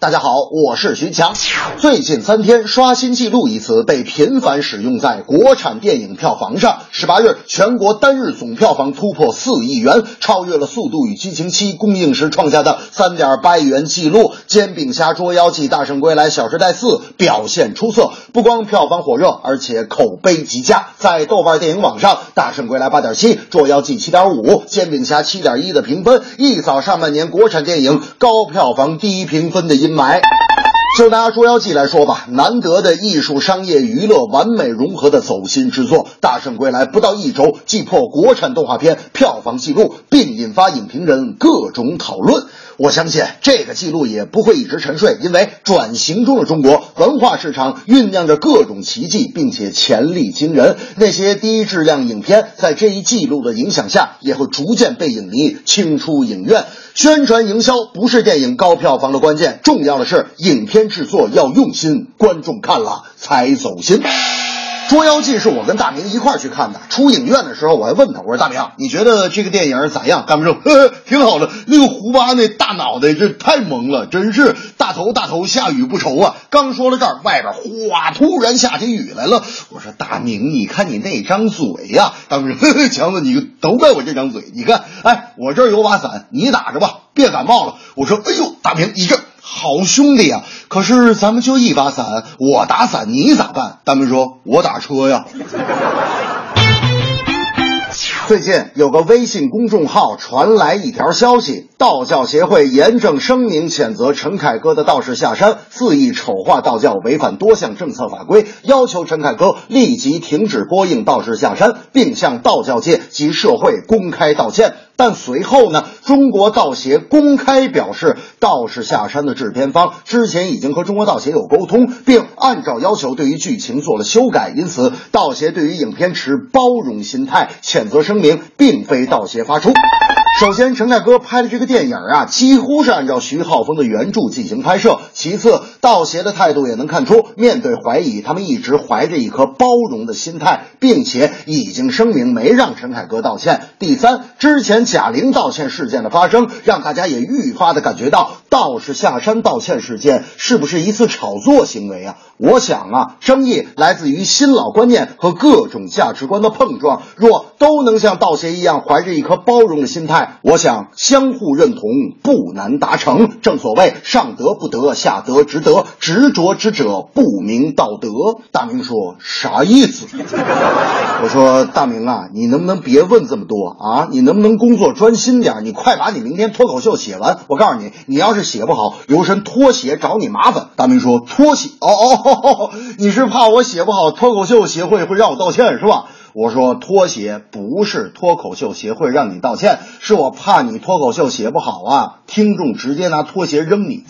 大家好，我是徐强。最近三天，“刷新纪录”一词被频繁使用在国产电影票房上。十八日，全国单日总票房突破四亿元，超越了《速度与激情七》公映时创下的三点八亿元纪录。《煎饼侠》《捉妖记》《大圣归来》《小时代四》表现出色，不光票房火热，而且口碑极佳。在豆瓣电影网上，《大圣归来》八点七，《捉妖记》七点五，《煎饼侠》七点一的评分，一扫。上半年国产电影高票房低评分的阴霾，就拿《捉妖记》来说吧，难得的艺术、商业、娱乐完美融合的走心之作，《大圣归来》不到一周即破国产动画片票房纪录，并引发影评人各种讨论。我相信这个记录也不会一直沉睡，因为转型中的中国文化市场酝酿着各种奇迹，并且潜力惊人。那些低质量影片在这一记录的影响下，也会逐渐被影迷清出影院。宣传营销不是电影高票房的关键，重要的是影片制作要用心，观众看了才走心。《捉妖记》是我跟大明一块儿去看的。出影院的时候，我还问他：“我说大明，你觉得这个电影咋样？”大明说：“呵呵，挺好的。那个胡巴那大脑袋，这太萌了，真是大头大头，下雨不愁啊！”刚说到这儿，外边哗，突然下起雨来了。我说：“大明，你看你那张嘴呀！”大明说：“呵呵，强子，你都怪我这张嘴。你看，哎，我这儿有把伞，你打着吧，别感冒了。”我说：“哎呦，大明，你这……”好兄弟呀！可是咱们就一把伞，我打伞你咋办？大明说：“我打车呀。”最近有个微信公众号传来一条消息，道教协会严正声明谴责陈凯歌的道士下山，肆意丑化道教，违反多项政策法规，要求陈凯歌立即停止播映道士下山，并向道教界及社会公开道歉。但随后呢，中国道协公开表示，道士下山的制片方之前已经和中国道协有沟通，并按照要求对于剧情做了修改，因此道协对于影片持包容心态，谴责声明并非道协发出。首先，陈凯歌拍的这个电影啊，几乎是按照徐浩峰的原著进行拍摄。其次，道协的态度也能看出，面对怀疑，他们一直怀着一颗包容的心态，并且已经声明没让陈凯歌道歉。第三，之前贾玲道歉事件的发生，让大家也愈发的感觉到道士下山道歉事件是不是一次炒作行为啊？我想啊，争议来自于新老观念和各种价值观的碰撞。若都能像道协一样怀着一颗包容的心态，我想相互认同不难达成。正所谓上德不德，下德直德，执着之者不明道德。大明说啥意思？我说大明啊，你能不能别问这么多啊？你能不能工作专心点？你快把你明天脱口秀写完。我告诉你，你要是写不好，有神脱鞋找你麻烦。大明说脱鞋哦哦，你是怕我写不好，脱口秀协会会让我道歉是吧？我说拖鞋不是脱口秀协会让你道歉，是我怕你脱口秀写不好啊，听众直接拿拖鞋扔你。